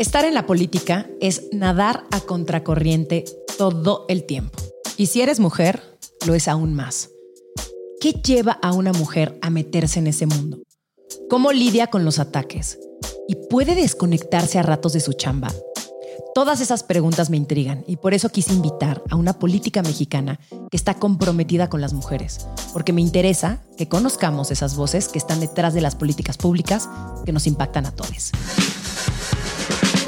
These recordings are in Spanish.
Estar en la política es nadar a contracorriente todo el tiempo. Y si eres mujer, lo es aún más. ¿Qué lleva a una mujer a meterse en ese mundo? ¿Cómo lidia con los ataques? ¿Y puede desconectarse a ratos de su chamba? Todas esas preguntas me intrigan y por eso quise invitar a una política mexicana que está comprometida con las mujeres, porque me interesa que conozcamos esas voces que están detrás de las políticas públicas que nos impactan a todos.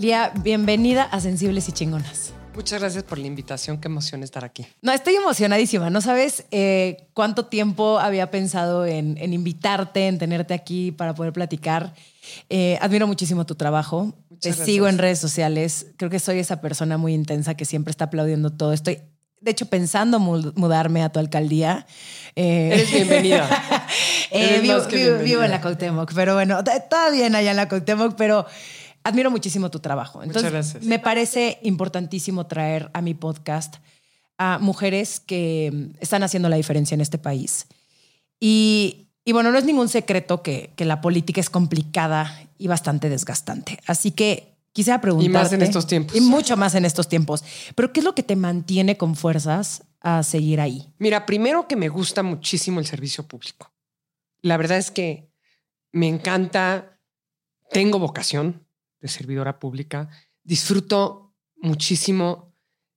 Lía, bienvenida a Sensibles y Chingonas. Muchas gracias por la invitación, qué emoción estar aquí. No, estoy emocionadísima. No sabes eh, cuánto tiempo había pensado en, invitarte, en tenerte aquí para poder platicar. Eh, admiro muchísimo tu trabajo. Te sigo en redes sociales. Creo que soy esa persona muy intensa que siempre está aplaudiendo todo. Estoy, de hecho, pensando mudarme a tu alcaldía. Eh, Eres bienvenida. vivo, en la Cuauhtémoc, pero bueno, bien allá en la Cuauhtémoc, pero admiro muchísimo tu trabajo. Entonces, Muchas gracias. me parece importantísimo traer a mi podcast a mujeres que están haciendo la diferencia en este país. Y, bueno, no es ningún secreto que, la política es complicada y bastante desgastante. Así que quisiera preguntarte. Y más en estos tiempos. Y mucho más en estos tiempos. Pero ¿qué es lo que te mantiene con fuerzas a seguir ahí? Mira, primero que me gusta muchísimo el servicio público. La verdad es que me encanta, tengo vocación, de servidora pública, disfruto muchísimo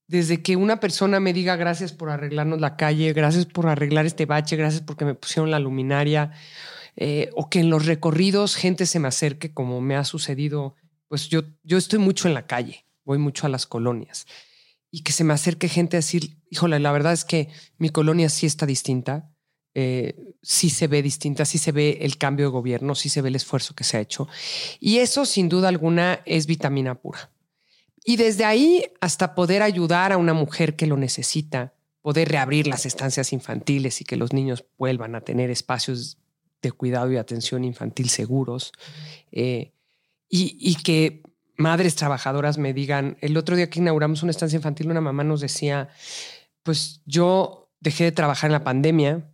desde que una persona me diga gracias por arreglarnos la calle, gracias por arreglar este bache, gracias porque me pusieron la luminaria, eh, o que en los recorridos gente se me acerque como me ha sucedido, pues yo, yo estoy mucho en la calle, voy mucho a las colonias, y que se me acerque gente a decir, híjole, la verdad es que mi colonia sí está distinta, eh, sí se ve distinta, sí se ve el cambio de gobierno, sí se ve el esfuerzo que se ha hecho. Y eso, sin duda alguna, es vitamina pura. Y desde ahí hasta poder ayudar a una mujer que lo necesita, poder reabrir las estancias infantiles y que los niños vuelvan a tener espacios de cuidado y atención infantil seguros. Eh, y, y que madres trabajadoras me digan, el otro día que inauguramos una estancia infantil, una mamá nos decía, pues yo dejé de trabajar en la pandemia,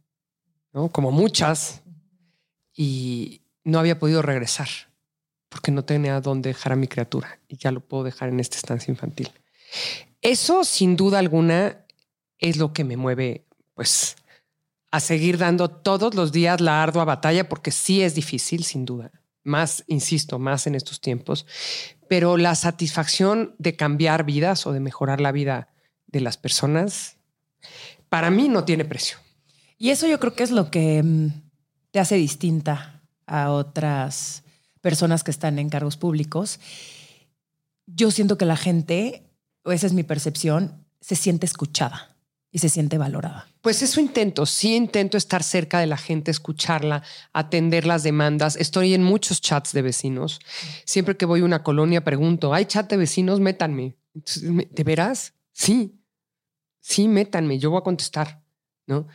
como muchas, y no había podido regresar porque no tenía dónde dejar a mi criatura y ya lo puedo dejar en esta estancia infantil. Eso, sin duda alguna, es lo que me mueve, pues, a seguir dando todos los días la ardua batalla, porque sí es difícil, sin duda. Más, insisto, más en estos tiempos. Pero la satisfacción de cambiar vidas o de mejorar la vida de las personas, para mí no tiene precio. Y eso yo creo que es lo que mm, te hace distinta a otras personas que están en cargos públicos. Yo siento que la gente, o esa es mi percepción, se siente escuchada y se siente valorada. Pues eso intento, sí intento estar cerca de la gente, escucharla, atender las demandas. Estoy en muchos chats de vecinos. Siempre que voy a una colonia pregunto, ¿hay chat de vecinos? Métanme. ¿De veras? Sí, sí, métanme, yo voy a contestar, ¿no?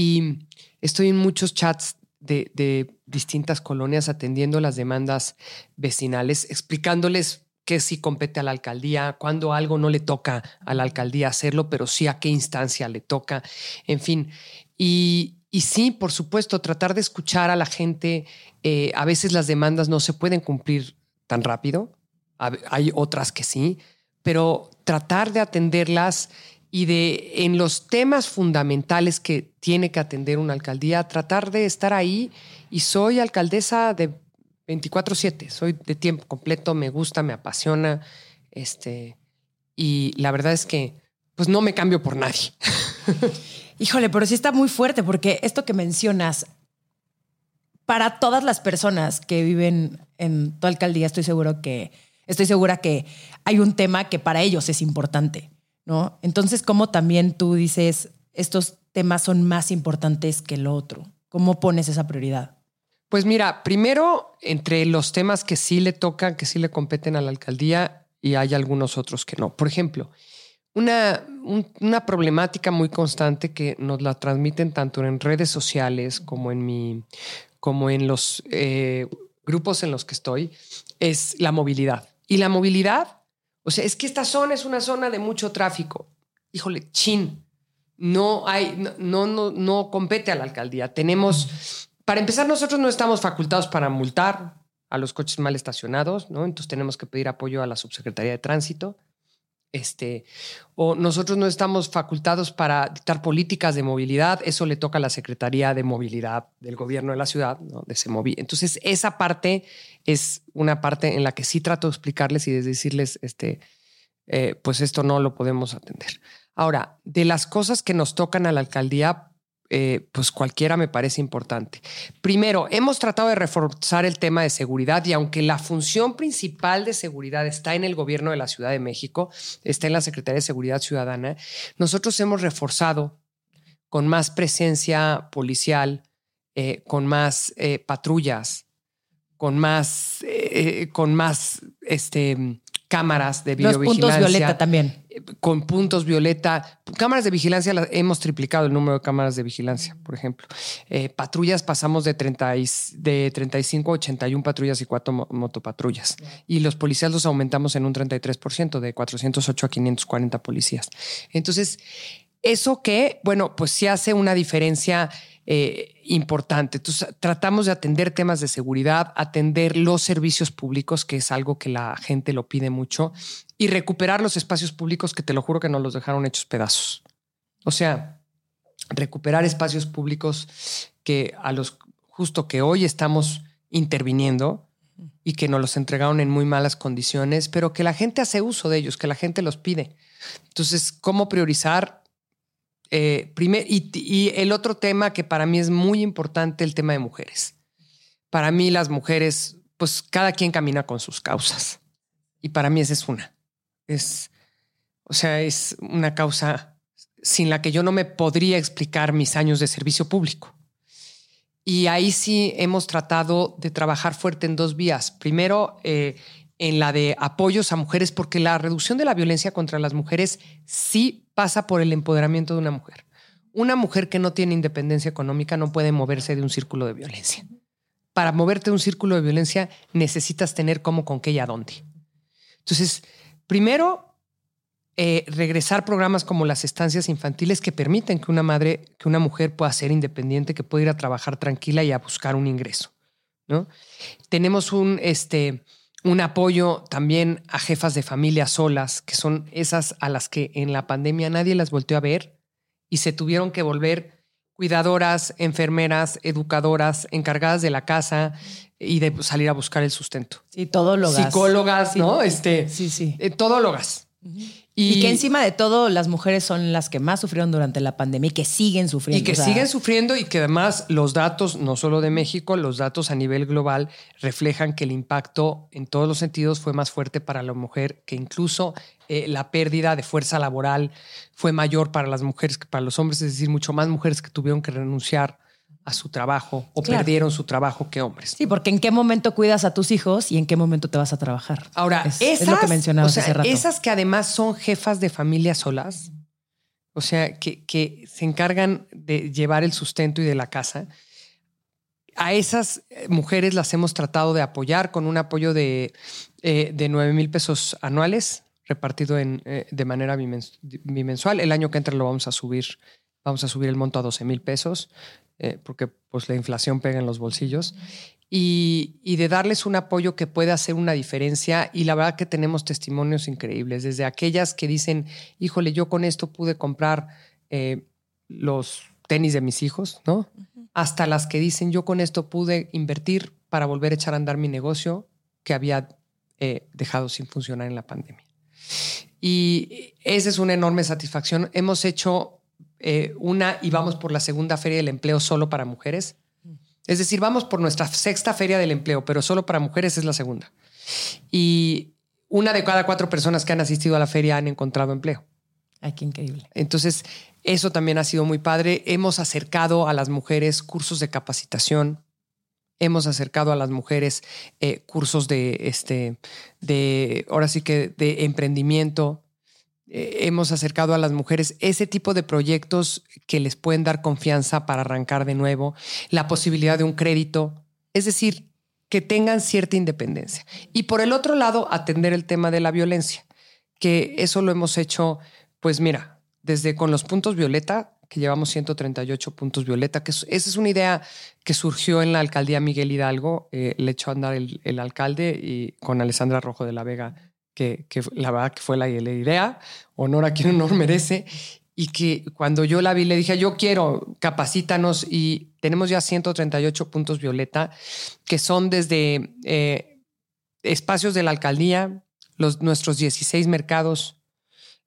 Y estoy en muchos chats de, distintas colonias atendiendo las demandas vecinales, explicándoles qué sí compete a la alcaldía, cuando algo no le toca a la alcaldía hacerlo, pero sí a qué instancia le toca, en fin. Y, sí, por supuesto, tratar de escuchar a la gente. Eh, a veces las demandas no se pueden cumplir tan rápido, hay otras que sí, pero tratar de atenderlas y de en los temas fundamentales que tiene que atender una alcaldía, tratar de estar ahí. Y soy alcaldesa de 24/7, soy de tiempo completo, me gusta, me apasiona. Este, y la verdad es que pues no me cambio por nadie. Híjole, pero sí está muy fuerte porque esto que mencionas, para todas las personas que viven en tu alcaldía, estoy seguro que estoy segura que hay un tema que para ellos es importante ¿no? Entonces, ¿cómo también tú dices, estos temas son más importantes que el otro? ¿Cómo pones esa prioridad? Pues mira, primero, entre los temas que sí le tocan, que sí le competen a la alcaldía, y hay algunos otros que no. Por ejemplo, una, una problemática muy constante que nos la transmiten tanto en redes sociales como en mi, como en los eh, grupos en los que estoy, es la movilidad. Y la movilidad, o sea, es que esta zona es una zona de mucho tráfico. Híjole, chin, no hay, no, no, no compete a la alcaldía. Tenemos, para empezar, nosotros no estamos facultados para multar a los coches mal estacionados, ¿no? Entonces tenemos que pedir apoyo a la subsecretaría de tránsito. Este, o nosotros no estamos facultados para dictar políticas de movilidad, eso le toca a la Secretaría de Movilidad del gobierno de la ciudad, ¿no? de Semovi. Entonces, esa parte es una parte en la que sí trato de explicarles y de decirles, este, eh, pues esto no lo podemos atender. Ahora, de las cosas que nos tocan a la alcaldía, eh, pues cualquiera me parece importante. Primero, hemos tratado de reforzar el tema de seguridad y aunque la función principal de seguridad está en el gobierno de la Ciudad de México, está en la Secretaría de Seguridad Ciudadana, nosotros hemos reforzado con más presencia policial, eh, con más eh, patrullas, con más, con más este, cámaras de videovigilancia. Los puntos violeta también. Con puntos violeta. Cámaras de vigilancia, hemos triplicado el número de cámaras de vigilancia, por ejemplo. Eh, patrullas pasamos de, 30 de 35 a 81 patrullas y cuatro motopatrullas. Y los policías los aumentamos en un 33%, de 408 a 540 policías. Entonces, eso que, bueno, pues sí hace una diferencia eh, importante. Entonces, tratamos de atender temas de seguridad, atender los servicios públicos, que es algo que la gente lo pide mucho, y recuperar los espacios públicos que te lo juro que nos los dejaron hechos pedazos. O sea, recuperar espacios públicos que a los justo que hoy estamos interviniendo y que nos los entregaron en muy malas condiciones, pero que la gente hace uso de ellos, que la gente los pide. Entonces, ¿cómo priorizar? Eh, y, el otro tema que para mí es muy importante, el tema de mujeres. Para mí las mujeres, pues cada quien camina con sus causas. Y para mí esa es una. Es, o sea, es una causa sin la que yo no me podría explicar mis años de servicio público. Y ahí sí hemos tratado de trabajar fuerte en dos vías. Primero, eh, en la de apoyos a mujeres, porque la reducción de la violencia contra las mujeres sí pasa por el empoderamiento de una mujer. Una mujer que no tiene independencia económica no puede moverse de un círculo de violencia. Para moverte de un círculo de violencia necesitas tener cómo, con qué y a dónde. Entonces, primero, eh, regresar programas como las estancias infantiles que permiten que una madre, que una mujer pueda ser independiente, que pueda ir a trabajar tranquila y a buscar un ingreso. ¿no? Tenemos un, este, un apoyo también a jefas de familia solas, que son esas a las que en la pandemia nadie las volteó a ver y se tuvieron que volver cuidadoras, enfermeras, educadoras, encargadas de la casa y de salir a buscar el sustento. Sí, todólogas. Psicólogas, ¿no? Este, sí, sí. Eh, todólogas. Y, que encima de todo, las mujeres son las que más sufrieron durante la pandemia y que siguen sufriendo. Y que siguen sufriendo y que además los datos, no solo de México, los datos a nivel global reflejan que el impacto en todos los sentidos fue más fuerte para la mujer, que incluso eh, la pérdida de fuerza laboral fue mayor para las mujeres que para los hombres, es decir, mucho más mujeres que tuvieron que renunciar a su trabajo o perdieron su trabajo que hombres. Sí, porque en qué momento cuidas a tus hijos y en qué momento te vas a trabajar. Ahora, esas, lo que mencionabas hace rato. Esas que además son jefas de familia solas, o sea, que, que se encargan de llevar el sustento y de la casa, a esas eh, mujeres las hemos tratado de apoyar con un apoyo de, eh, de 9 mil pesos anuales repartido en, eh, de manera bimensual. El año que entra lo vamos a subir, vamos a subir el monto a 12 mil pesos. Eh, porque pues la inflación pega en los bolsillos, y, de darles un apoyo que puede hacer una diferencia. Y la verdad que tenemos testimonios increíbles, desde aquellas que dicen, híjole, yo con esto pude comprar eh, los tenis de mis hijos, ¿no? Hasta las que dicen, yo con esto pude invertir para volver a echar a andar mi negocio que había eh, dejado sin funcionar en la pandemia. Y esa es una enorme satisfacción. Hemos hecho eh, una y vamos por la segunda feria del empleo solo para mujeres. Es decir, vamos por nuestra sexta feria del empleo, pero solo para mujeres es la segunda. Y una de cada cuatro personas que han asistido a la feria han encontrado empleo. Ay, qué increíble. Entonces, eso también ha sido muy padre. Hemos acercado a las mujeres cursos de capacitación hemos acercado a las mujeres eh, cursos de, este, de, ahora sí que de emprendimiento, hemos acercado a las mujeres ese tipo de proyectos que les pueden dar confianza para arrancar de nuevo, la posibilidad de un crédito, es decir, que tengan cierta independencia. Y por el otro lado, atender el tema de la violencia, que eso lo hemos hecho, pues mira, desde con los puntos violeta, que llevamos 138 puntos violeta, que esa es una idea que surgió en la alcaldía Miguel Hidalgo, eh, le echó a andar el, el alcalde y con Alessandra Rojo de la Vega que, la verdad que fue la, idea, honor a quien honor merece, y que cuando yo la vi le dije, yo quiero, capacítanos, y tenemos ya 138 puntos violeta, que son desde eh, espacios de la alcaldía, los, nuestros 16 mercados,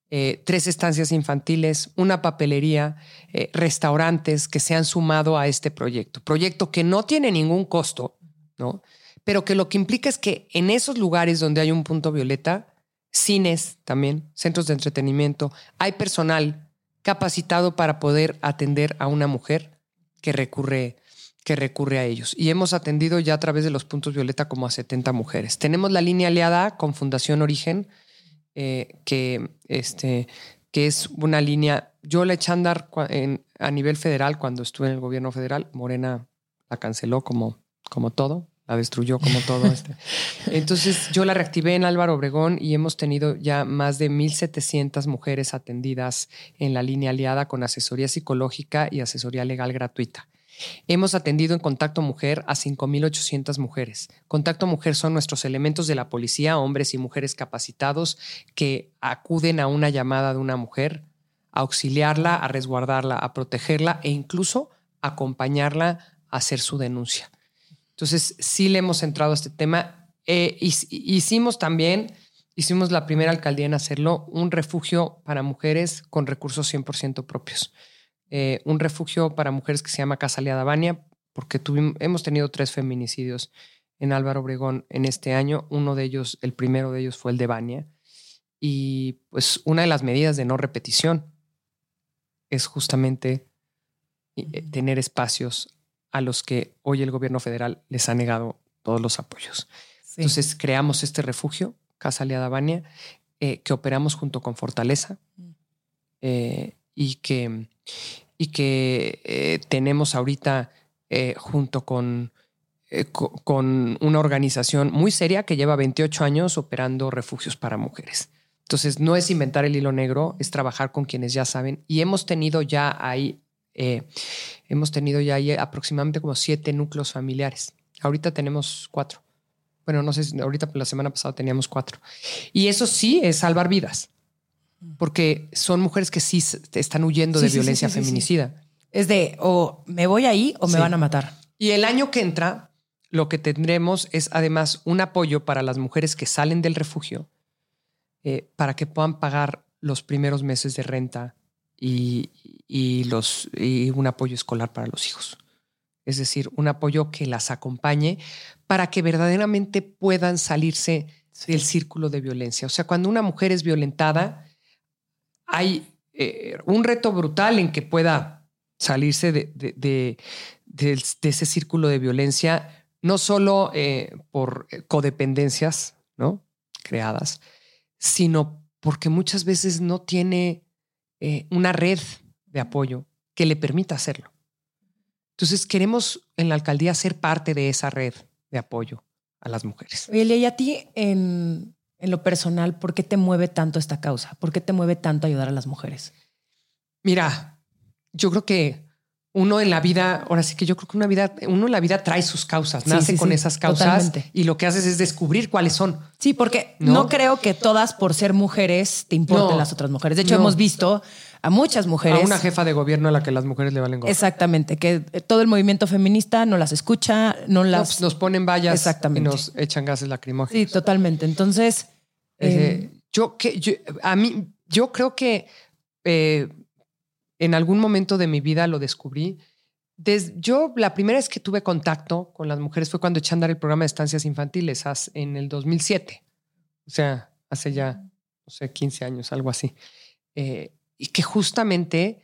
eh, tres estancias infantiles, una papelería, eh, restaurantes que se han sumado a este proyecto. Proyecto que no tiene ningún costo, ¿no? Pero que lo que implica es que en esos lugares donde hay un punto violeta, cines también, centros de entretenimiento, hay personal capacitado para poder atender a una mujer que recurre que recurre a ellos. Y hemos atendido ya a través de los puntos violeta como a 70 mujeres. Tenemos la línea aliada con Fundación Origen, eh, que, este, que es una línea, yo la eché a andar a nivel federal cuando estuve en el gobierno federal, Morena la canceló como, como todo, la destruyó como todo. Este. Entonces yo la reactivé en Álvaro Obregón y hemos tenido ya más de 1.700 mujeres atendidas en la línea aliada con asesoría psicológica y asesoría legal gratuita. Hemos atendido en Contacto Mujer a 5.800 mujeres. Contacto Mujer son nuestros elementos de la policía, hombres y mujeres capacitados que acuden a una llamada de una mujer, a auxiliarla, a resguardarla, a protegerla e incluso acompañarla a hacer su denuncia. Entonces, sí le hemos entrado a este tema. Eh, hicimos también, hicimos la primera alcaldía en hacerlo, un refugio para mujeres con recursos 100% propios. Eh, un refugio para mujeres que se llama Casa Aliada Bania, porque tuvimos, hemos tenido tres feminicidios en Álvaro Obregón en este año. Uno de ellos, el primero de ellos fue el de Bania. Y pues una de las medidas de no repetición es justamente eh, tener espacios a los que hoy el gobierno federal les ha negado todos los apoyos. Entonces creamos este refugio, Casa Aliada Bania, eh, que operamos junto con Fortaleza mm. eh, y que, y que eh, tenemos ahorita junto con, con una organización muy seria que lleva 28 años operando refugios para mujeres. Entonces, no es inventar el hilo negro, es trabajar con quienes ya saben. Y hemos tenido ya ahí eh, hemos tenido ya ahí aproximadamente como siete núcleos familiares. Ahorita tenemos cuatro. Bueno, no sé, ahorita la semana pasada teníamos cuatro. Y eso sí es salvar vidas, porque son mujeres que sí están huyendo de violencia feminicida. Es de o me voy ahí o me van a matar. Y el año que entra, lo que tendremos es además un apoyo para las mujeres que salen del refugio eh, para que puedan pagar los primeros meses de renta y, los, y un apoyo escolar para los hijos. Es decir, un apoyo que las acompañe para que verdaderamente puedan salirse del círculo de violencia. O sea, cuando una mujer es violentada, hay eh, un reto brutal en que pueda salirse de, ese círculo de violencia, no solo eh, por codependencias ¿no? creadas, sino porque muchas veces no tiene eh, una red de apoyo que le permita hacerlo. Entonces queremos en la alcaldía ser parte de esa red de apoyo a las mujeres. Oye, y a ti en, en lo personal, ¿por qué te mueve tanto esta causa? ¿Por qué te mueve tanto ayudar a las mujeres? Mira, yo creo que uno en la vida, ahora sí que yo creo que una vida, uno en la vida trae sus causas, nace con esas causas y lo que haces es descubrir cuáles son. Sí, porque no, creo que todas por ser mujeres te importen las otras mujeres. De hecho, hemos visto a muchas mujeres. A una jefa de gobierno a la que las mujeres le valen gorro. Exactamente, que todo el movimiento feminista no las escucha, no las. Nos, ponen vallas Exactamente. y nos echan gases lacrimógenos. Sí, totalmente. Entonces. Eh, yo, que, a mí, yo creo que eh, en algún momento de mi vida lo descubrí. yo la primera vez que tuve contacto con las mujeres fue cuando eché a andar el programa de estancias infantiles en el 2007. O sea, hace ya, no sé, 15 años, algo así. Eh, y que justamente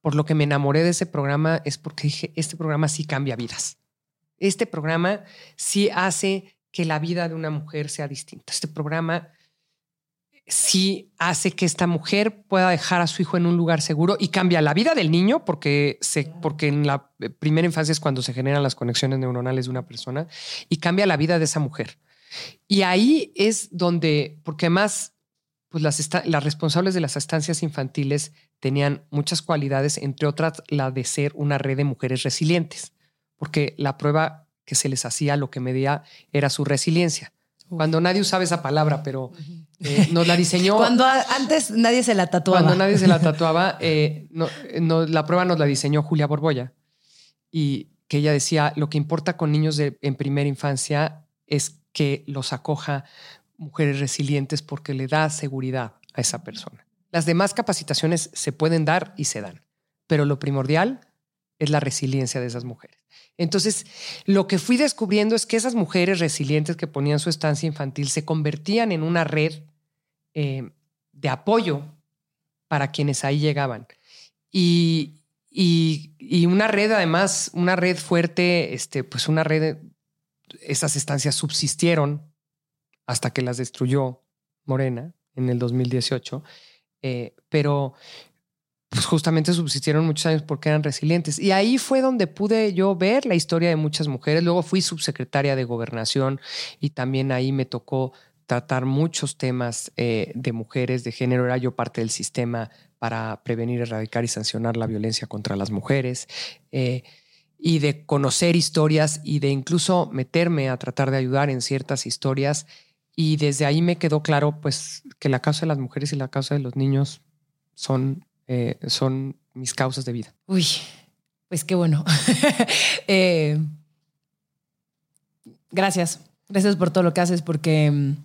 por lo que me enamoré de ese programa es porque dije, este programa sí cambia vidas. Este programa sí hace que la vida de una mujer sea distinta. Este programa sí hace que esta mujer pueda dejar a su hijo en un lugar seguro y cambia la vida del niño porque, se, porque en la primera infancia es cuando se generan las conexiones neuronales de una persona y cambia la vida de esa mujer. Y ahí es donde, porque además, pues las, las responsables de las estancias infantiles tenían muchas cualidades, entre otras la de ser una red de mujeres resilientes, porque la prueba que se les hacía, lo que medía, era su resiliencia. Cuando nadie usaba esa palabra, pero eh, nos la diseñó. Cuando antes nadie se la tatuaba. Cuando nadie se la tatuaba, eh, no, la prueba nos la diseñó Julia Borboya. Y que ella decía, lo que importa con niños de, en primera infancia es que los acoja mujeres resilientes porque le da seguridad a esa persona. Las demás capacitaciones se pueden dar y se dan, pero lo primordial es la resiliencia de esas mujeres. Entonces, lo que fui descubriendo es que esas mujeres resilientes que ponían su estancia infantil se convertían en una red eh, de apoyo para quienes ahí llegaban. Y, una red, además, una red fuerte, este, pues una red, esas estancias subsistieron hasta que las destruyó Morena en el 2018. Eh, pero pues justamente subsistieron muchos años porque eran resilientes. Y ahí fue donde pude yo ver la historia de muchas mujeres. Luego fui subsecretaria de gobernación y también ahí me tocó tratar muchos temas eh, de mujeres, de género. Era yo parte del sistema para prevenir, erradicar y sancionar la violencia contra las mujeres. Eh, y de conocer historias y de incluso meterme a tratar de ayudar en ciertas historias. Y desde ahí me quedó claro pues que la causa de las mujeres y la causa de los niños son eh, son mis causas de vida. Uy, pues qué bueno. Eh, gracias, gracias por todo lo que haces, porque mm,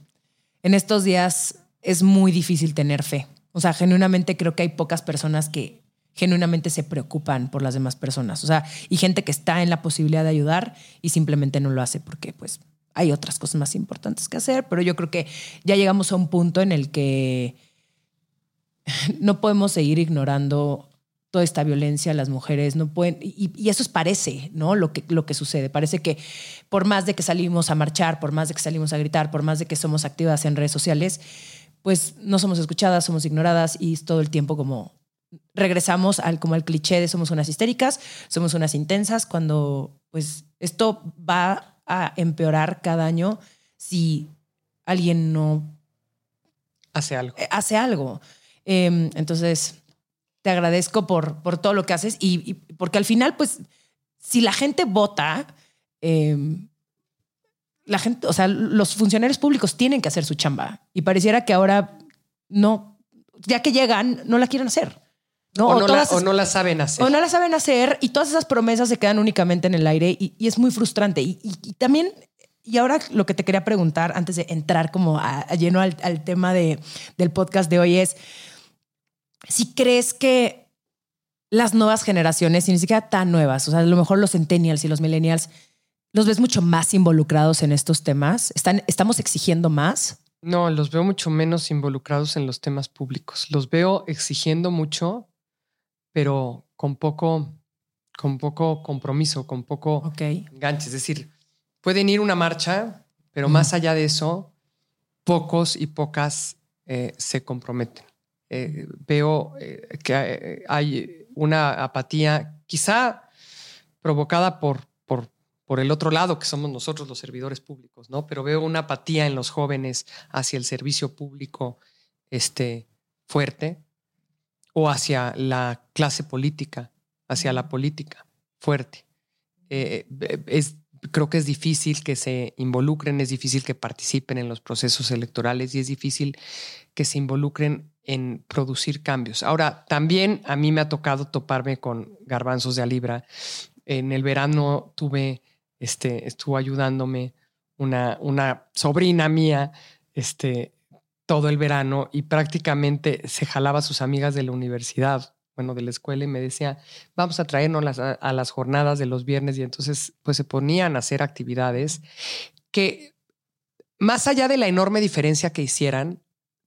en estos días es muy difícil tener fe. O sea, genuinamente creo que hay pocas personas que genuinamente se preocupan por las demás personas. O sea, y gente que está en la posibilidad de ayudar y simplemente no lo hace porque pues hay otras cosas más importantes que hacer, pero yo creo que ya llegamos a un punto en el que no podemos seguir ignorando toda esta violencia, las mujeres no pueden, y, eso es parece, ¿no? Lo que, lo que sucede. Parece que por más de que salimos a marchar, por más de que salimos a gritar, por más de que somos activas en redes sociales, pues no somos escuchadas, somos ignoradas y todo el tiempo como regresamos al como al cliché de somos unas histéricas, somos unas intensas, cuando pues esto va a empeorar cada año si alguien no hace algo. Hace algo. Em, entonces, te agradezco por, por todo lo que haces y, porque al final, pues, si la gente vota, em, la gente, o sea, los funcionarios públicos tienen que hacer su chamba y pareciera que ahora no, ya que llegan, no la quieren hacer. ¿no? O, no la, o, no la, saben hacer. O no la saben hacer y todas esas promesas se quedan únicamente en el aire y, es muy frustrante. Y, también, y ahora lo que te quería preguntar antes de entrar como a, lleno al, al tema de, del podcast de hoy es, si crees que las nuevas generaciones, y ni siquiera tan nuevas, o sea, a lo mejor los centennials y los millennials, los ves mucho más involucrados en estos temas? ¿Están, ¿Estamos exigiendo más? No, los veo mucho menos involucrados en los temas públicos. Los veo exigiendo mucho, pero con poco, con poco compromiso, con poco okay. enganche. Es decir, pueden ir una marcha, pero más allá de eso, pocos y pocas eh, se comprometen. Eh, veo eh, que hay una apatía quizá provocada por, por, el otro lado, que somos nosotros los servidores públicos, ¿no? Pero veo una apatía en los jóvenes hacia el servicio público este, fuerte o hacia la clase política, hacia la política fuerte. Eh, es, creo que es difícil que se involucren, es difícil que participen en los procesos electorales y es difícil que se involucren en producir cambios. Ahora, también a mí me ha tocado toparme con garbanzos de a. En el verano tuve, este, estuvo ayudándome una, una sobrina mía, este, todo el verano y prácticamente se jalaba a sus amigas de la universidad, bueno, de la escuela y me decía, vamos a traernos a, a las jornadas de los viernes y entonces pues se ponían a hacer actividades que más allá de la enorme diferencia que hicieran,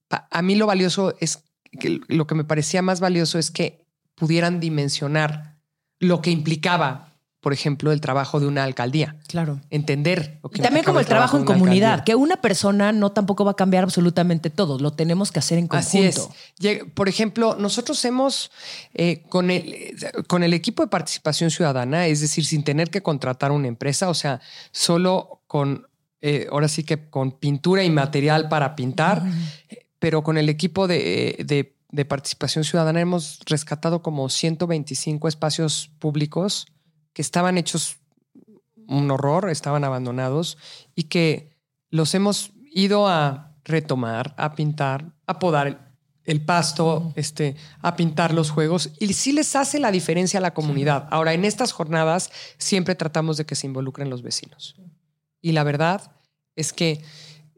a mí lo valioso es que lo que me parecía más valioso es que pudieran dimensionar lo que implicaba por ejemplo, el trabajo de una alcaldía. Claro. Entender. y también como el trabajo, en comunidad, que una persona no tampoco va a cambiar absolutamente todo, lo tenemos que hacer en conjunto. Así es. Por ejemplo, nosotros hemos, eh, con, el, con el equipo de participación ciudadana, es decir, sin tener que contratar una empresa, o sea, solo con, eh, ahora sí que con pintura y material para pintar, pero con el equipo de, de, de participación ciudadana hemos rescatado como 125 espacios públicos que estaban hechos un horror, estaban abandonados y que los hemos ido a retomar, a pintar, a podar el, pasto, este, a pintar los juegos y sí les hace la diferencia a la comunidad. Ahora, en estas jornadas siempre tratamos de que se involucren los vecinos. Y la verdad es que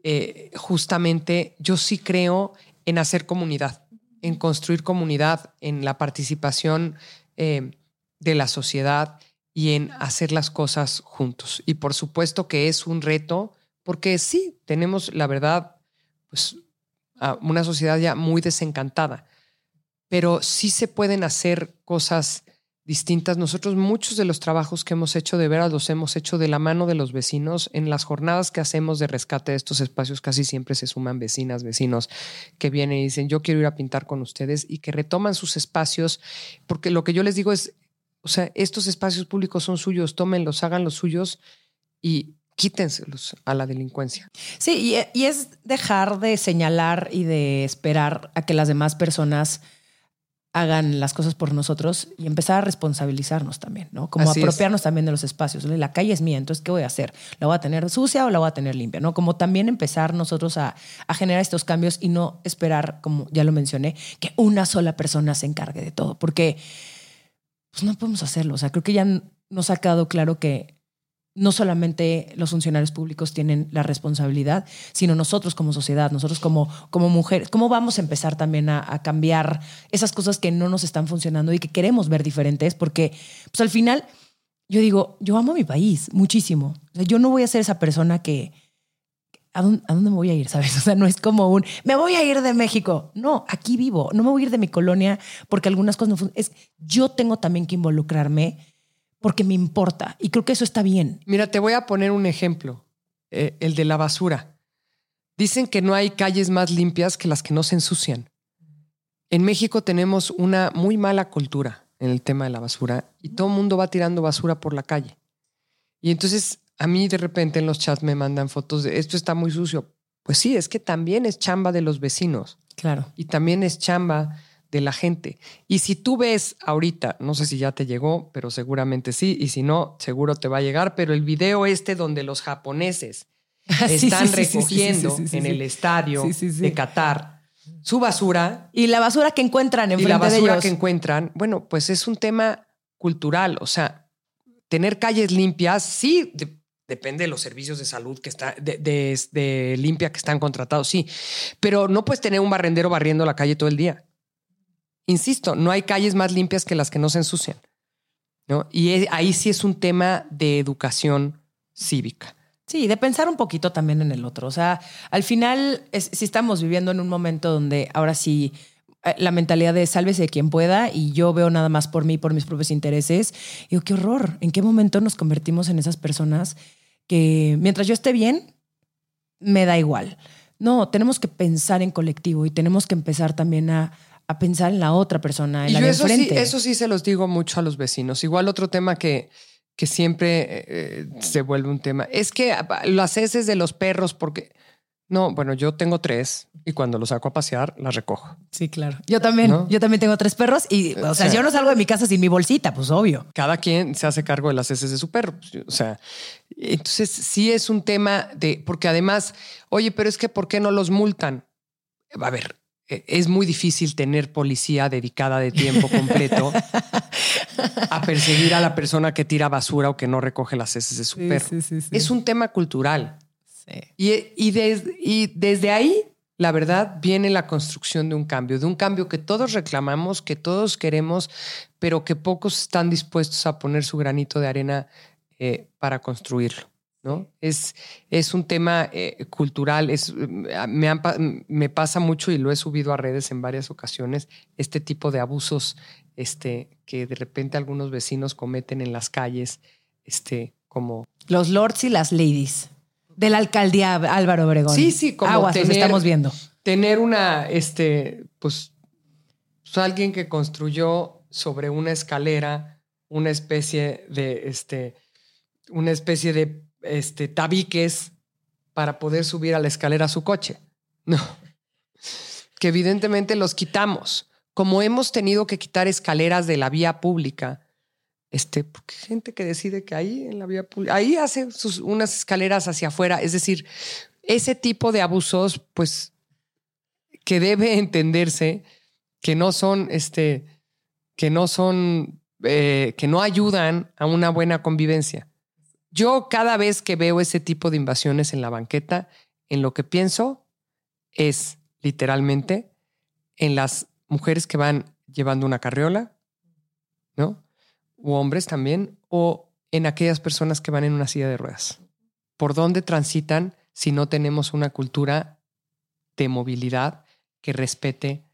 eh, justamente yo sí creo en hacer comunidad, en construir comunidad, en la participación eh, de la sociedad y en hacer las cosas juntos. Y por supuesto que es un reto, porque sí, tenemos, la verdad, pues una sociedad ya muy desencantada, pero sí se pueden hacer cosas distintas. Nosotros muchos de los trabajos que hemos hecho de veras los hemos hecho de la mano de los vecinos. En las jornadas que hacemos de rescate de estos espacios casi siempre se suman vecinas, vecinos que vienen y dicen yo quiero ir a pintar con ustedes y que retoman sus espacios, porque lo que yo les digo es o sea, estos espacios públicos son suyos, tómenlos, hagan los suyos y quítenselos a la delincuencia. Sí, y, es dejar de señalar y de esperar a que las demás personas hagan las cosas por nosotros y empezar a responsabilizarnos también, ¿no? Como apropiarnos también de los espacios. La calle es mía, entonces, ¿qué voy a hacer? ¿La voy a tener sucia o la voy a tener limpia? ¿No? Como también empezar nosotros a, a generar estos cambios y no esperar, como ya lo mencioné, que una sola persona se encargue de todo. Porque pues no podemos hacerlo. O sea, creo que ya nos ha quedado claro que no solamente los funcionarios públicos tienen la responsabilidad, sino nosotros como sociedad, nosotros como, como mujeres. ¿Cómo vamos a empezar también a, cambiar esas cosas que no nos están funcionando y que queremos ver diferentes? Porque pues al final, yo digo, yo amo mi país muchísimo. Yo no voy a ser esa persona que, ¿a dónde, me voy a ir? ¿Sabes? O sea, no es como un, me voy a ir de México. No, aquí vivo. No me voy a ir de mi colonia porque algunas cosas no funcionan. Yo tengo también que involucrarme porque me importa. Y creo que eso está bien. Mira, te voy a poner un ejemplo, eh, el de la basura. Dicen que no hay calles más limpias que las que no se ensucian. En México tenemos una muy mala cultura en el tema de la basura y todo el mundo va tirando basura por la calle. Y entonces a mí de repente en los chats me mandan fotos de esto está muy sucio. Pues sí, es que también es chamba de los vecinos. Claro. Y también es chamba de la gente. Y si tú ves ahorita, no sé si ya te llegó, pero seguramente sí, y si no, seguro te va a llegar, pero el video este donde los japoneses están recogiendo en el estadio de Qatar su basura. Y la basura que encuentran en Y la basura que encuentran, bueno, pues es un tema cultural, o sea, tener calles limpias, sí, Depende de los servicios de salud que está, de, limpia que están contratados, sí. Pero no puedes tener un barrendero barriendo la calle todo el día. Insisto, no hay calles más limpias que las que no se ensucian. ¿no? Y ahí sí es un tema de educación cívica. Sí, de pensar un poquito también en el otro. O sea, al final, si estamos viviendo en un momento donde ahora sí eh, la mentalidad de sálvese quien pueda y yo veo nada más por mí, por mis propios intereses. Digo, qué horror. ¿En qué momento nos convertimos en esas personas que mientras yo esté bien, me da igual. No, tenemos que pensar en colectivo y tenemos que empezar también a, pensar en la otra persona, en la eso Sí, eso sí se los digo mucho a los vecinos. Igual otro tema que, que siempre eh, se vuelve un tema es que las heces de los perros, porque no, bueno, yo tengo tres y cuando los saco a pasear, las recojo. Sí, claro. Yo también, yo también tengo tres perros y, o sea, yo no salgo de mi casa sin mi bolsita, pues obvio. Cada quien se hace cargo de las heces de su perro. Pues, o sea, entonces sí es un tema de, porque además, oye, pero es que ¿por qué no los multan? A ver, es muy difícil tener policía dedicada de tiempo completo a perseguir a la persona que tira basura o que no recoge las heces de su perro. es un tema cultural. Y, y, desde ahí, la verdad, viene la construcción de un cambio, de un cambio que todos reclamamos, que todos queremos, pero que pocos están dispuestos a poner su granito de arena eh, para construirlo. ¿No? Es, es un tema eh, cultural, es, me, me, pasa mucho y lo he subido a redes en varias ocasiones, este tipo de abusos este, que de repente algunos vecinos cometen en las calles, este, como... Los lords y las ladies. De la alcaldía Álvaro Obregón. Sí, sí, como Aguas, los tener- estamos viendo. Tener una, este, pues, pues, alguien que construyó sobre una escalera una especie de, este, una especie de, este, tabiques para poder subir a la escalera a su coche. No. Que evidentemente los quitamos. Como hemos tenido que quitar escaleras de la vía pública, este, porque hay gente que decide que ahí en la vía pública, ahí hace unas escaleras hacia afuera. Es decir, ese tipo de abusos, pues, que debe entenderse que no son, este, que no son, eh, que no ayudan a una buena convivencia. Yo cada vez que veo ese tipo de invasiones en la banqueta, en lo que pienso es literalmente en las mujeres que van llevando una carriola, ¿no? O hombres también, o en aquellas personas que van en una silla de ruedas. ¿Por dónde transitan si no tenemos una cultura de movilidad que respete,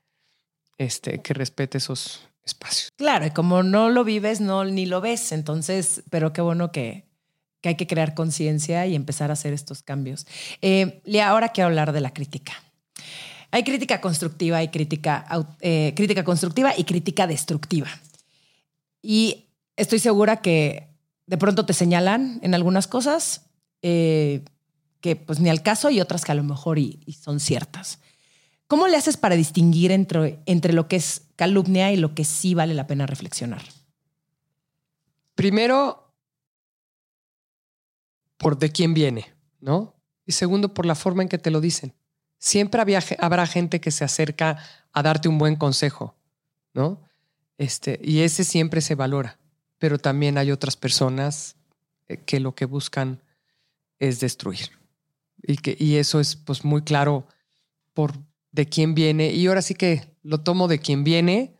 este, que respete esos espacios? Claro, y como no lo vives, no ni lo ves. Entonces, pero qué bueno que, que hay que crear conciencia y empezar a hacer estos cambios. Eh, ahora quiero hablar de la crítica. Hay crítica constructiva y crítica, eh, crítica constructiva y crítica destructiva. Y estoy segura que de pronto te señalan en algunas cosas eh, que pues ni al caso y otras que a lo mejor y, y son ciertas. ¿Cómo le haces para distinguir entre, entre lo que es calumnia y lo que sí vale la pena reflexionar? Primero, por de quién viene, ¿no? Y segundo, por la forma en que te lo dicen. Siempre había, habrá gente que se acerca a darte un buen consejo, ¿no? Este, y ese siempre se valora. Pero también hay otras personas eh, que lo que buscan es destruir. Y, que, y eso es pues muy claro por de quién viene. Y ahora sí que lo tomo de quién viene.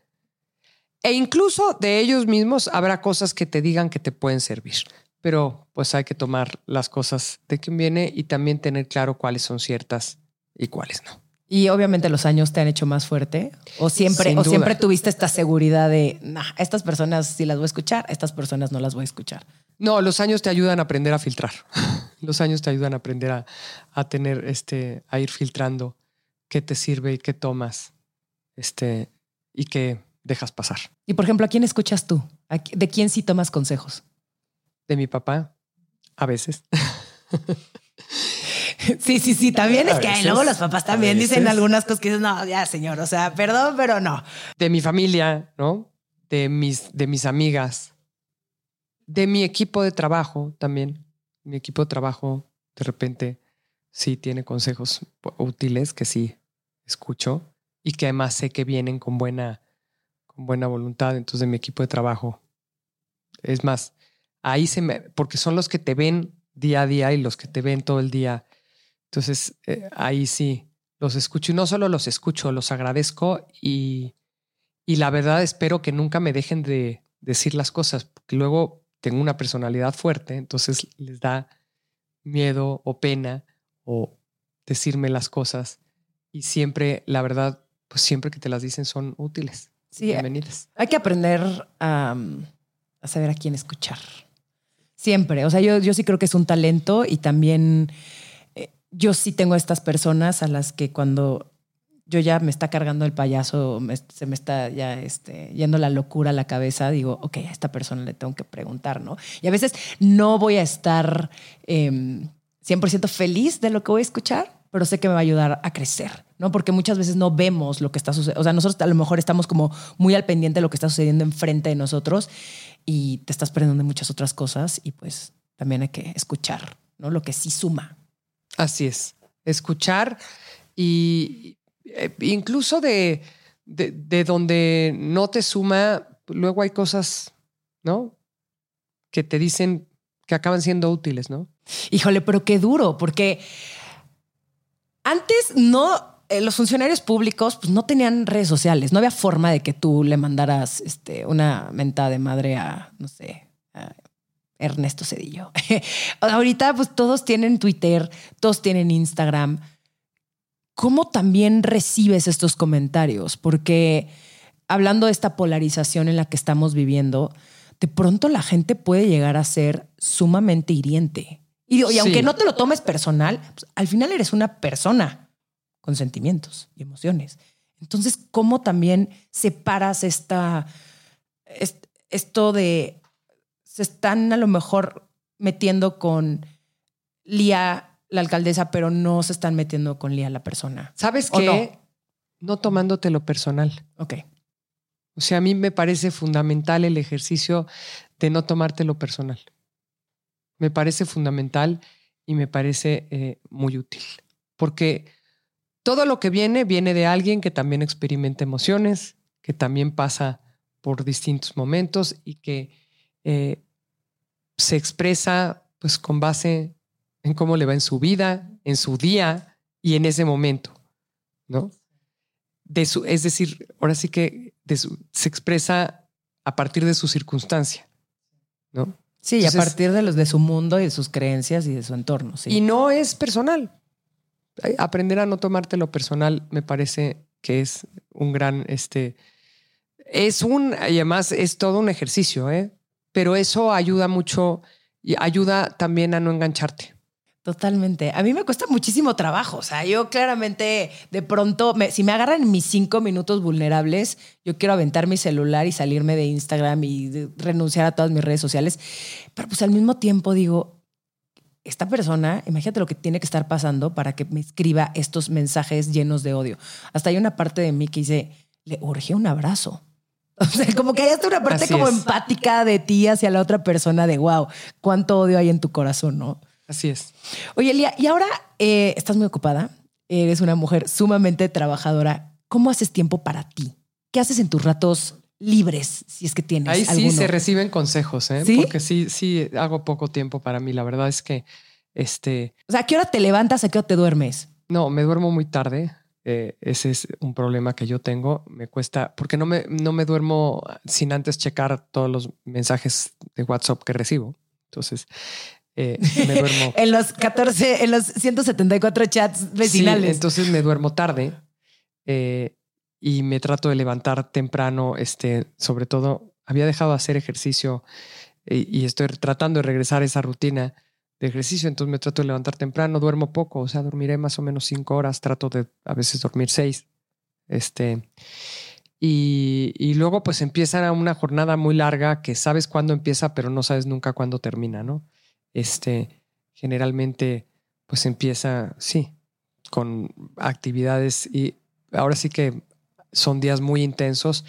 E incluso de ellos mismos habrá cosas que te digan que te pueden servir. Pero pues hay que tomar las cosas de quién viene y también tener claro cuáles son ciertas y cuáles no. Y obviamente los años te han hecho más fuerte. O siempre, o siempre tuviste esta seguridad de nah, estas personas sí las voy a escuchar, estas personas no las voy a escuchar. No, los años te ayudan a aprender a filtrar. Los años te ayudan a aprender a, a tener, este, a ir filtrando qué te sirve y qué tomas, este, y qué dejas pasar. Y por ejemplo, ¿a quién escuchas tú? ¿A qui- ¿De quién sí tomas consejos? De mi papá, a veces. Sí, sí, sí. También A es que veces, luego los papás también dicen algunas cosas que dicen, no, ya, señor, o sea, perdón, pero no. de mi familia, ¿no? De mis, de mis amigas, de mi equipo de trabajo también. Mi equipo de trabajo de repente sí tiene consejos útiles que sí escucho y que además sé que vienen con buena, con buena voluntad. Entonces de mi equipo de trabajo. Es más, ahí se me, porque son los que te ven día a día y los que te ven todo el día. Entonces eh, ahí sí los escucho y no solo los escucho, los agradezco y, y la verdad espero que nunca me dejen de decir las cosas, porque luego tengo una personalidad fuerte, entonces les da miedo o pena o decirme las cosas y siempre, la verdad, pues siempre que te las dicen son útiles. Sí, Bienvenidas. Hay que aprender a, a saber a quién escuchar. Siempre. O sea, yo, yo sí creo que es un talento y también eh, yo sí tengo estas personas a las que cuando yo ya me está cargando el payaso, me- se me está ya este, yendo la locura a la cabeza, digo, ok, a esta persona le tengo que preguntar, ¿no? Y a veces no voy a estar em, 100% feliz de lo que voy a escuchar, pero sé que me va a ayudar a crecer, ¿no? Porque muchas veces no vemos lo que está sucediendo. O sea, nosotros a lo mejor estamos como muy al pendiente de lo que está sucediendo enfrente de nosotros y te estás perdiendo de muchas otras cosas y pues también hay que escuchar, ¿no? Lo que sí suma. Así es. Escuchar y eh, incluso de, de, de donde no te suma, luego hay cosas, ¿no? Que te dicen que acaban siendo útiles, ¿no? Híjole, pero qué duro, porque antes no, eh, los funcionarios públicos pues, no tenían redes sociales, no había forma de que tú le mandaras este, una mentada de madre a, no sé, a Ernesto Cedillo. Ahorita pues todos tienen Twitter, todos tienen Instagram. ¿Cómo también recibes estos comentarios? Porque hablando de esta polarización en la que estamos viviendo, de pronto la gente puede llegar a ser sumamente hiriente. Y, y aunque no te lo tomes personal, pues, al final eres una persona con sentimientos y emociones. Entonces, ¿cómo también separas esta, esto de, se están a lo mejor metiendo con Lía, la alcaldesa, pero no se están metiendo con Lía, la persona? ¿Sabes qué? No? no tomándote lo personal. Ok. O sea, a mí me parece fundamental el ejercicio de no tomarte lo personal. Me parece fundamental y me parece eh, muy útil. Porque todo lo que viene viene de alguien que también experimenta emociones, que también pasa por distintos momentos y que eh, se expresa pues con base en cómo le va en su vida, en su día y en ese momento, ¿no? De su, es decir, ahora sí que se expresa a partir de su circunstancia, ¿no? Sí, a partir de los de su mundo y de sus creencias y de su entorno. Sí. Y no es personal. Aprender a no tomártelo personal me parece que es un gran, este, es un, y además es todo un ejercicio, ¿eh? Pero eso ayuda mucho y ayuda también a no engancharte. Totalmente. A mí me cuesta muchísimo trabajo. O sea, yo claramente de pronto, si me agarran mis cinco minutos vulnerables, yo quiero aventar mi celular y salirme de Instagram y renunciar a todas mis redes sociales. Pero pues al mismo tiempo digo, esta persona, imagínate lo que tiene que estar pasando para que me escriba estos mensajes llenos de odio. Hasta hay una parte de mí que dice, le urge un abrazo. O sea, como que hay hasta una parte como empática de ti hacia la otra persona de wow, cuánto odio hay en tu corazón, ¿no? Así es. Oye, Elia, y ahora eh, estás muy ocupada. Eres una mujer sumamente trabajadora. ¿Cómo haces tiempo para ti? ¿Qué haces en tus ratos libres, si es que tienes? Ahí sí se reciben consejos, ¿eh? Porque sí, sí, hago poco tiempo para mí. La verdad es que, este... O sea, ¿a qué hora te levantas? ¿A qué hora te duermes? No, me duermo muy tarde. Eh, ese es un problema que yo tengo. Me cuesta, porque no me, no me duermo sin antes checar todos los mensajes de WhatsApp que recibo. Entonces, eh, me duermo. en los 14, en los 174 chats vecinales. entonces me duermo tarde eh, y me trato de levantar temprano. Este, sobre todo, había dejado de hacer ejercicio y, estoy tratando de regresar a esa rutina de ejercicio. Entonces me trato de levantar temprano, duermo poco, o sea, dormiré más o menos cinco horas, trato de a veces dormir seis. Este, y, y, luego pues empieza una jornada muy larga que sabes cuándo empieza, pero no sabes nunca cuándo termina, ¿no? este, generalmente pues empieza, sí, con actividades y ahora sí que son días muy intensos.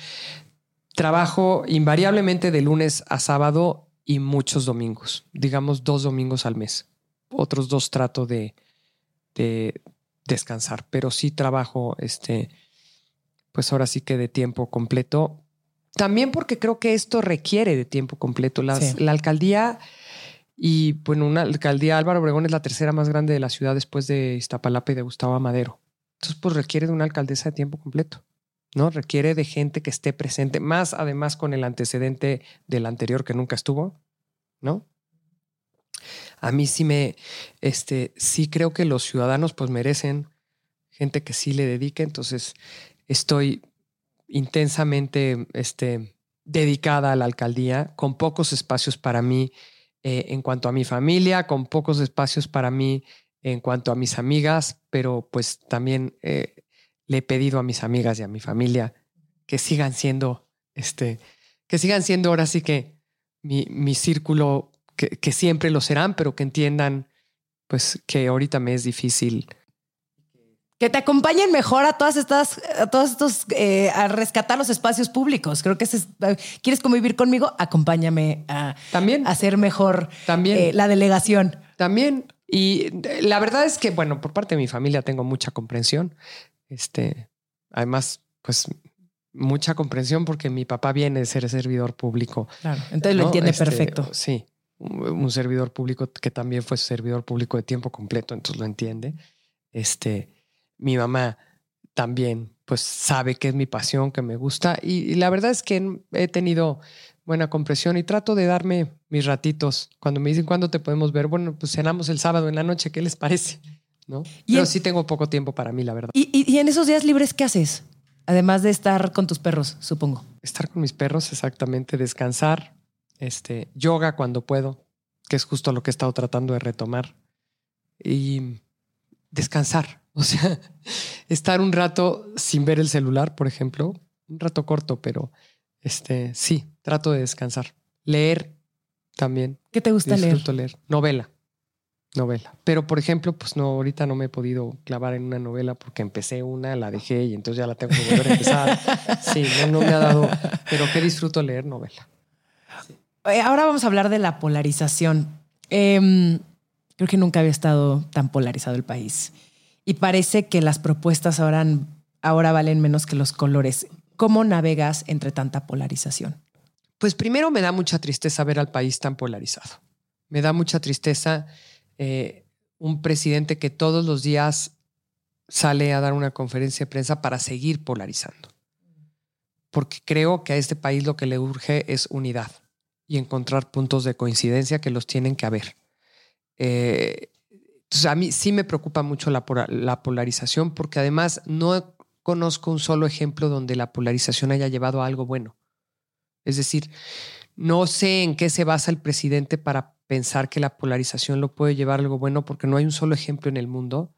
Trabajo invariablemente de lunes a sábado y muchos domingos, digamos dos domingos al mes. Otros dos trato de, de descansar, pero sí trabajo, este, pues ahora sí que de tiempo completo. También porque creo que esto requiere de tiempo completo. La alcaldía y bueno, una alcaldía Álvaro Obregón es la tercera más grande de la ciudad después de Iztapalapa y de Gustavo Madero. Entonces, pues requiere de una alcaldesa de tiempo completo, ¿no? Requiere de gente que esté presente, más además con el antecedente del anterior que nunca estuvo, ¿no? A mí sí me, este, sí creo que los ciudadanos pues merecen gente que sí le dedique, entonces estoy intensamente, este, dedicada a la alcaldía, con pocos espacios para mí eh, en cuanto a mi familia, con pocos espacios para mí en cuanto a mis amigas, pero pues también eh, le he pedido a mis amigas y a mi familia que sigan siendo, este, que sigan siendo ahora sí que mi, mi círculo, que, que siempre lo serán, pero que entiendan pues que ahorita me es difícil que te acompañen mejor a todas estas, a todos estos, eh, a rescatar los espacios públicos. Creo que es, quieres convivir conmigo, acompáñame a, también hacer mejor también eh, la delegación. También. Y la verdad es que, bueno, por parte de mi familia tengo mucha comprensión. Este, además, pues mucha comprensión porque mi papá viene de ser servidor público. Claro, entonces lo entiende este, perfecto. Sí, un servidor público que también fue servidor público de tiempo completo, entonces lo entiende. Este, mi mamá también pues sabe que es mi pasión, que me gusta y, la verdad es que he tenido buena compresión y trato de darme mis ratitos. Cuando me dicen cuándo te podemos ver, bueno, pues cenamos el sábado en la noche, ¿qué les parece? ¿No? Pero sí tengo poco tiempo para mí, la verdad. ¿Y, en esos días libres qué haces? Además de estar con tus perros, supongo. Estar con mis perros, exactamente, descansar, este, yoga cuando puedo, que es justo lo que he estado tratando de retomar. Y descansar, o sea, estar un rato sin ver el celular, por ejemplo, un rato corto, pero este, sí, trato de descansar. Leer también. ¿Qué te gusta Disfruto leer? Novela. Novela. Pero, por ejemplo, pues no, ahorita no me he podido clavar en una novela porque empecé una, la dejé y entonces ya la tengo que volver a empezar. Sí, no, me ha dado. Pero que disfruto leer novela. Eh, ahora vamos a hablar de la polarización. Em, creo que nunca había estado tan polarizado el país. Y parece que las propuestas ahora, ahora valen menos que los colores. ¿Cómo navegas entre tanta polarización? Pues primero me da mucha tristeza ver al país tan polarizado. Me da mucha tristeza eh, un presidente que todos los días sale a dar una conferencia de prensa para seguir polarizando. Porque creo que a este país lo que le urge es unidad y encontrar puntos de coincidencia que los tienen que haber. Eh, entonces a mí sí me preocupa mucho la, la polarización porque además no conozco un solo ejemplo donde la polarización haya llevado a algo bueno. Es decir, no sé en qué se basa el presidente para pensar que la polarización lo puede llevar a algo bueno, porque no hay un solo ejemplo en el mundo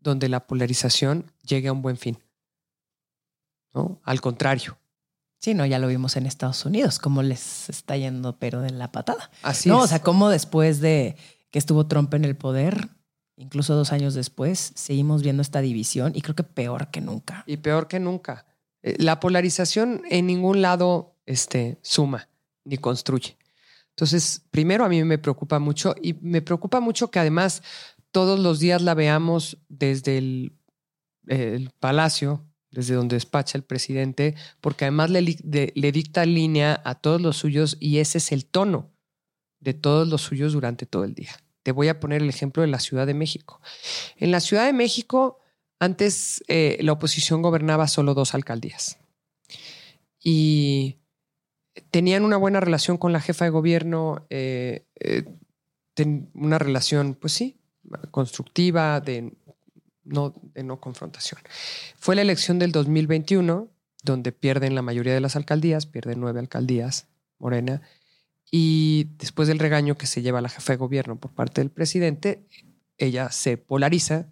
donde la polarización llegue a un buen fin. ¿no? Al contrario. Sí, no, ya lo vimos en Estados Unidos, cómo les está yendo, pero de la patada. Así no, es. O sea, cómo después de que estuvo Trump en el poder, incluso dos años después, seguimos viendo esta división y creo que peor que nunca. Y peor que nunca. Eh, la polarización en ningún lado este, suma ni construye. Entonces, primero a mí me preocupa mucho y me preocupa mucho que además todos los días la veamos desde el, palacio, desde donde despacha el presidente, porque además le, le dicta línea a todos los suyos y ese es el tono de todos los suyos durante todo el día. Te voy a poner el ejemplo de la Ciudad de México. En la Ciudad de México, antes eh, la oposición gobernaba solo dos alcaldías. Y tenían una buena relación con la jefa de gobierno, eh, eh, una relación, pues sí, constructiva, de no, de no confrontación. Fue la elección del 2021, donde pierden la mayoría de las alcaldías, pierden nueve alcaldías, Morena, y después del regaño que se lleva la jefa de gobierno por parte del presidente, ella se polariza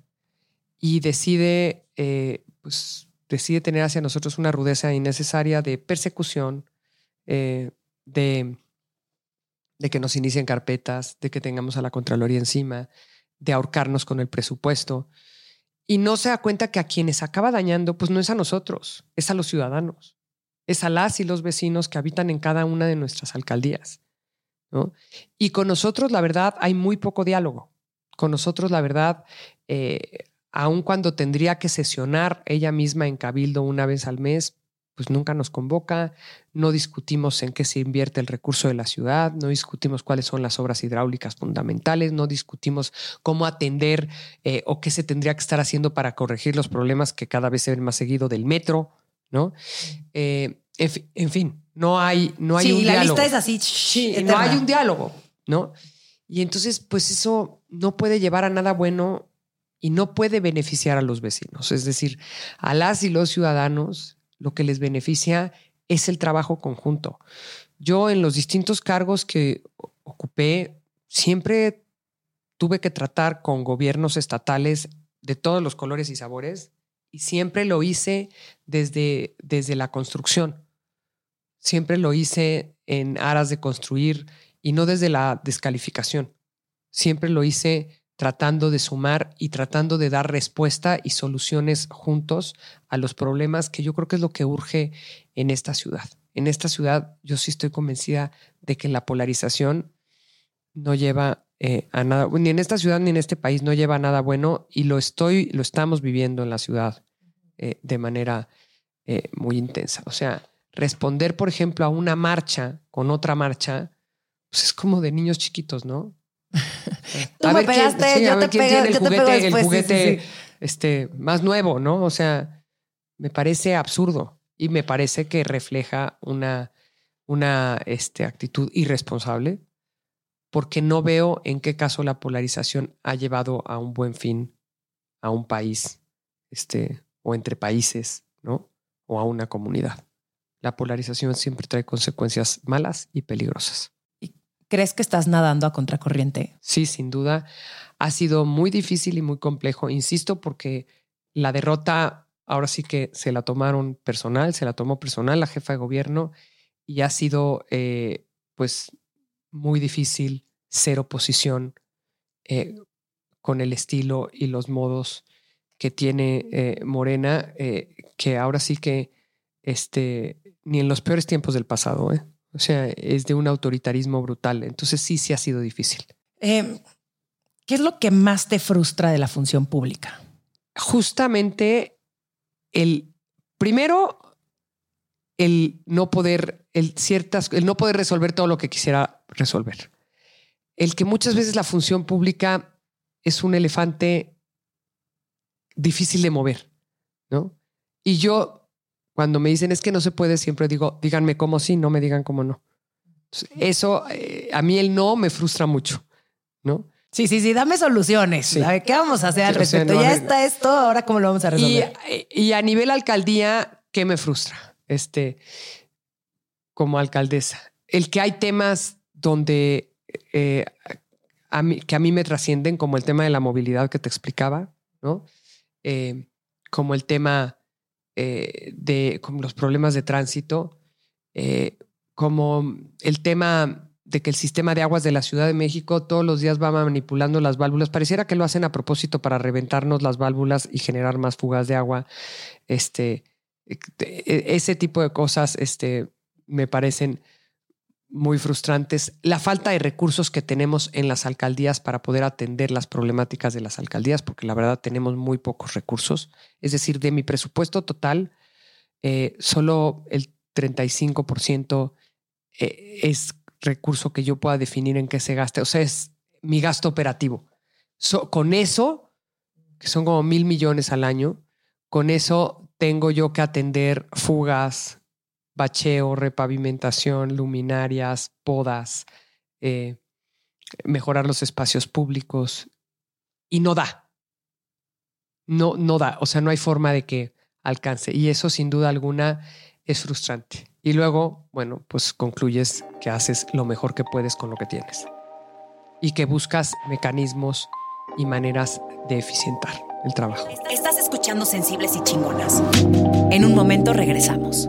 y decide, eh, pues, decide tener hacia nosotros una rudeza innecesaria de persecución, eh, de, de que nos inicien carpetas, de que tengamos a la Contraloría encima, de ahorcarnos con el presupuesto. Y no se da cuenta que a quienes acaba dañando, pues no es a nosotros, es a los ciudadanos, es a las y los vecinos que habitan en cada una de nuestras alcaldías. Y con nosotros, la verdad, hay muy poco diálogo. Con nosotros, la verdad, eh, aun cuando tendría que sesionar ella misma en Cabildo una vez al mes, pues nunca nos convoca, no discutimos en qué se invierte el recurso de la ciudad, no discutimos cuáles son las obras hidráulicas fundamentales, no discutimos cómo atender eh, o qué se tendría que estar haciendo para corregir los problemas que cada vez se ven más seguido del metro, ¿no? Eh, en, fin, no hay, no hay sí, un la diálogo. lista es así. Sí, no hay un diálogo, ¿no? Y entonces, pues eso no puede llevar a nada bueno y no puede beneficiar a los vecinos. Es decir, a las y los ciudadanos lo que les beneficia es el trabajo conjunto. Yo en los distintos cargos que ocupé, siempre tuve que tratar con gobiernos estatales de todos los colores y sabores y siempre lo hice desde, desde la construcción. Siempre lo hice en aras de construir y no desde la descalificación. Siempre lo hice tratando de sumar y tratando de dar respuesta y soluciones juntos a los problemas que yo creo que es lo que urge en esta ciudad. En esta ciudad yo sí estoy convencida de que la polarización no lleva eh, a nada, ni en esta ciudad ni en este país no lleva a nada bueno y lo estoy, lo estamos viviendo en la ciudad eh, de manera eh, muy intensa. O sea, responder, por ejemplo, a una marcha con otra marcha, pues es como de niños chiquitos, ¿no? Tú me pegaste, yo te pego, el yo juguete, te pego el juguete este, más nuevo, ¿no? O sea, me parece absurdo y me parece que refleja una, una este, actitud irresponsable porque no veo en qué caso la polarización ha llevado a un buen fin a un país este, o entre países, ¿no? o a una comunidad. La polarización siempre trae consecuencias malas y peligrosas. ¿Crees que estás nadando a contracorriente? Sí, sin duda. Ha sido muy difícil y muy complejo, insisto, porque la derrota ahora sí que se la tomaron personal, se la tomó personal la jefa de gobierno y ha sido eh, pues muy difícil ser oposición eh, con el estilo y los modos que tiene eh, Morena, que ahora sí que este, ni en los peores tiempos del pasado, ¿eh? O sea, es de un autoritarismo brutal. Entonces sí, sí ha sido difícil. Em, ¿Qué es lo que más te frustra de la función pública? Justamente el primero, el no poder, el ciertas, el no poder resolver todo lo que quisiera resolver. El que muchas veces la función pública es un elefante difícil de mover, ¿no? Y yo cuando me dicen es que no se puede, siempre digo, díganme cómo sí, no me digan cómo no. eso, eh, a mí el no me frustra mucho, ¿no? Sí, sí, sí, dame soluciones. ¿Qué vamos a hacer al respecto? ya está esto, ahora cómo lo vamos a resolver. Y, a nivel alcaldía, ¿qué me frustra? Este, como alcaldesa, el que hay temas donde eh, a mí, que a mí me trascienden, como el tema de la movilidad que te explicaba, ¿no? Eh, como el tema eh, de como los problemas de tránsito, eh, como el tema de que el sistema de aguas de la Ciudad de México todos los días va manipulando las válvulas. Pareciera que lo hacen a propósito para reventarnos las válvulas y generar más fugas de agua. Este, e, ese tipo de cosas este, me parecen muy frustrantes. La falta de recursos que tenemos en las alcaldías para poder atender las problemáticas de las alcaldías, porque la verdad tenemos muy pocos recursos. Es decir, de mi presupuesto total, eh, solo el 35% eh, es recurso que yo pueda definir en qué se gaste. O sea, es mi gasto operativo. con eso, que son como mil millones al año, con eso tengo yo que atender fugas, bacheo, repavimentación, luminarias, podas, eh, mejorar los espacios públicos y no da. No, no da. O sea, no hay forma de que alcance. Y eso sin duda alguna es frustrante. Y luego, bueno, pues concluyes que haces lo mejor que puedes con lo que tienes. Y que buscas mecanismos y maneras de eficientar el trabajo. Estás escuchando Sensibles y Chingonas. En un momento regresamos.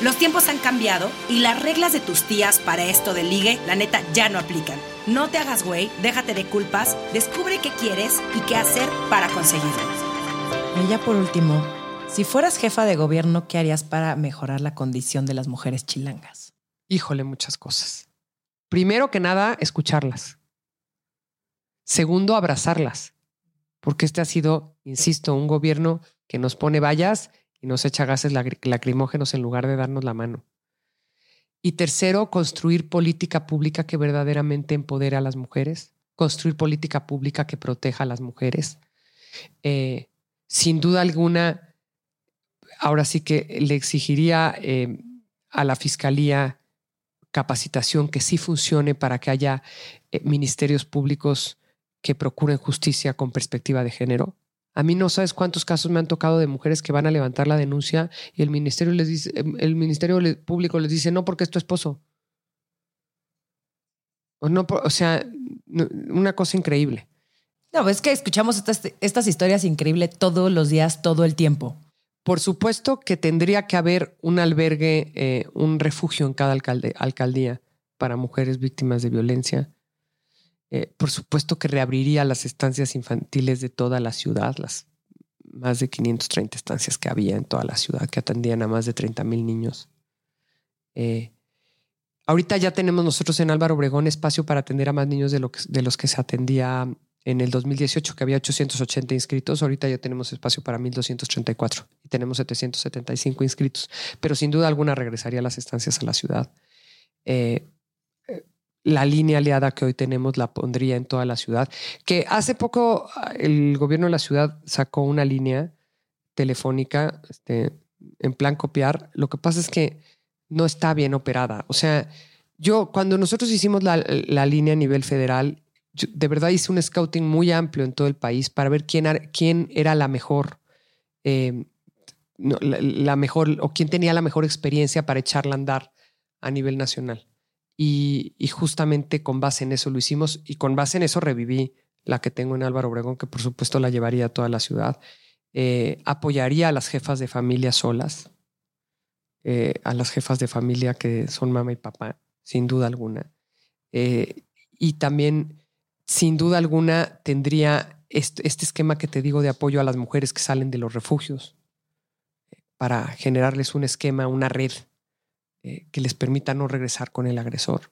Los tiempos han cambiado y las reglas de tus tías para esto de ligue, la neta, ya no aplican. No te hagas güey, déjate de culpas, descubre qué quieres y qué hacer para conseguirlo. Y ya por último, si fueras jefa de gobierno, ¿qué harías para mejorar la condición de las mujeres chilangas? Híjole, muchas cosas. Primero que nada, escucharlas. Segundo, abrazarlas. Porque este ha sido, insisto, un gobierno que nos pone vallas y nos echa gases lacrimógenos en lugar de darnos la mano. Y tercero, construir política pública que verdaderamente empodere a las mujeres, construir política pública que proteja a las mujeres. Eh, sin duda alguna, ahora sí que le exigiría eh, a la Fiscalía capacitación que sí funcione para que haya eh, ministerios públicos que procuren justicia con perspectiva de género. A mí no sabes cuántos casos me han tocado de mujeres que van a levantar la denuncia y el ministerio les dice, em, el ministerio público les dice no porque es tu esposo. O no, o sea, una cosa increíble. No, es que escuchamos estas, estas historias increíbles todos los días, todo el tiempo. Por supuesto que tendría que haber un albergue, eh, un refugio en cada alcaldía para mujeres víctimas de violencia. Eh, por supuesto que reabriría las estancias infantiles de toda la ciudad, las más de 530 estancias que había en toda la ciudad que atendían a más de 30 mil niños. Eh, ahorita ya tenemos nosotros en Álvaro Obregón espacio para atender a más niños de, lo de los que se atendía en el 2018 que había 880 inscritos, ahorita ya tenemos espacio para 1234 y tenemos 775 inscritos, pero sin duda alguna regresaría las estancias a la ciudad. Eh, la línea aliada que hoy tenemos la pondría en toda la ciudad, que hace poco ah, el gobierno de la ciudad sacó una línea telefónica este, en plan copiar. Lo que pasa es que no está bien operada. O sea, yo cuando nosotros hicimos la, la línea a nivel federal, de verdad hice un scouting muy amplio en todo el país para ver quién, quién era la mejor, eh, la, mejor o quién tenía la mejor experiencia para echarla a andar a nivel nacional. Y, justamente con base en eso lo hicimos y con base en eso reviví la que tengo en Álvaro Obregón, que por supuesto la llevaría a toda la ciudad. Eh, apoyaría a las jefas de familia solas, eh, a las jefas de familia que son mamá y papá, sin duda alguna. y también sin duda alguna tendría este, esquema que te digo de apoyo a las mujeres que salen de los refugios para generarles un esquema, una red eh, que les permita no regresar con el agresor.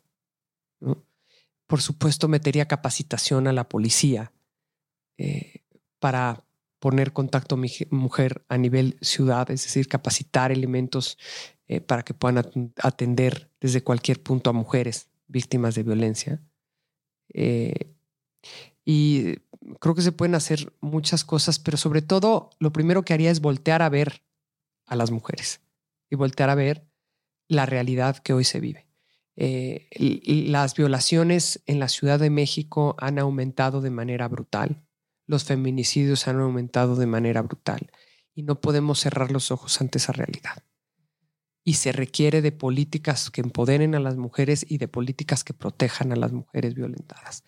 Por supuesto, metería capacitación a la policía eh, para poner contacto mujer a nivel ciudad, es decir, capacitar elementos eh, para que puedan atender desde cualquier punto a mujeres víctimas de violencia. Y creo que se pueden hacer muchas cosas, pero sobre todo lo primero que haría es voltear a ver a las mujeres y voltear a ver la realidad que hoy se vive. Eh, las violaciones en la Ciudad de México han aumentado de manera brutal. Los feminicidios han aumentado de manera brutal y no podemos cerrar los ojos ante esa realidad. Y se requiere de políticas que empoderen a las mujeres y de políticas que protejan a las mujeres violentadas.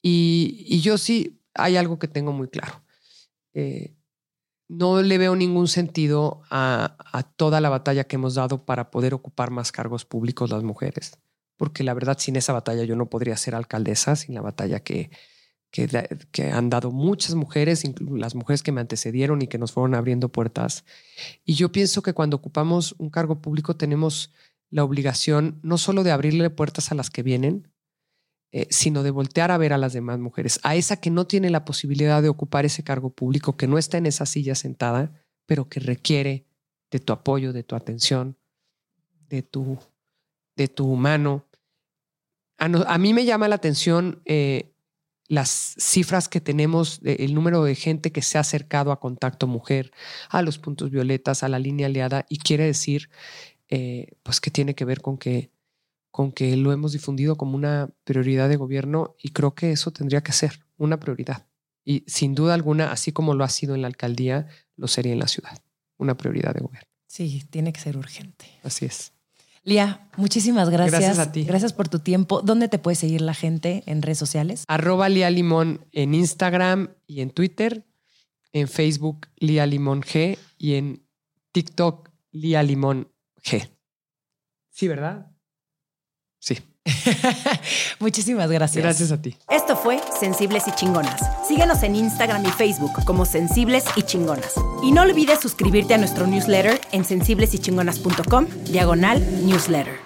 Y, yo sí, hay algo que tengo muy claro. Eh, no le veo ningún sentido a, toda la batalla que hemos dado para poder ocupar más cargos públicos las mujeres, porque la verdad sin esa batalla yo no podría ser alcaldesa, sin la batalla que, que, han dado muchas mujeres, las mujeres que me antecedieron y que nos fueron abriendo puertas. Y yo pienso que cuando ocupamos un cargo público tenemos la obligación no solo de abrirle puertas a las que vienen, eh, sino de voltear a ver a las demás mujeres, a esa que no tiene la posibilidad de ocupar ese cargo público, que no está en esa silla sentada, pero que requiere de tu apoyo, de tu atención, de tu, de tu mano. A, mí me llama la atención eh, las cifras que tenemos, el número de gente que se ha acercado a contacto mujer, a los puntos violetas, a la línea aliada, y quiere decir, eh, pues que tiene que ver con que con que lo hemos difundido como una prioridad de gobierno y creo que eso tendría que ser una prioridad. Y sin duda alguna, así como lo ha sido en la alcaldía, lo sería en la ciudad, una prioridad de gobierno. Sí, tiene que ser urgente. Así es. Lía, muchísimas gracias. Gracias a ti. Gracias por tu tiempo. ¿Dónde te puede seguir la gente en redes sociales? Arroba Lía Limón en Instagram y en Twitter, en Facebook Lía Limón G y en TikTok Lía Limón G. Sí, ¿verdad? Sí. Muchísimas gracias. Gracias a ti. Esto fue Sensibles y Chingonas. Síguenos en Instagram y Facebook como Sensibles y Chingonas. Y no olvides suscribirte a nuestro newsletter en sensiblesychingonas.com, diagonal newsletter.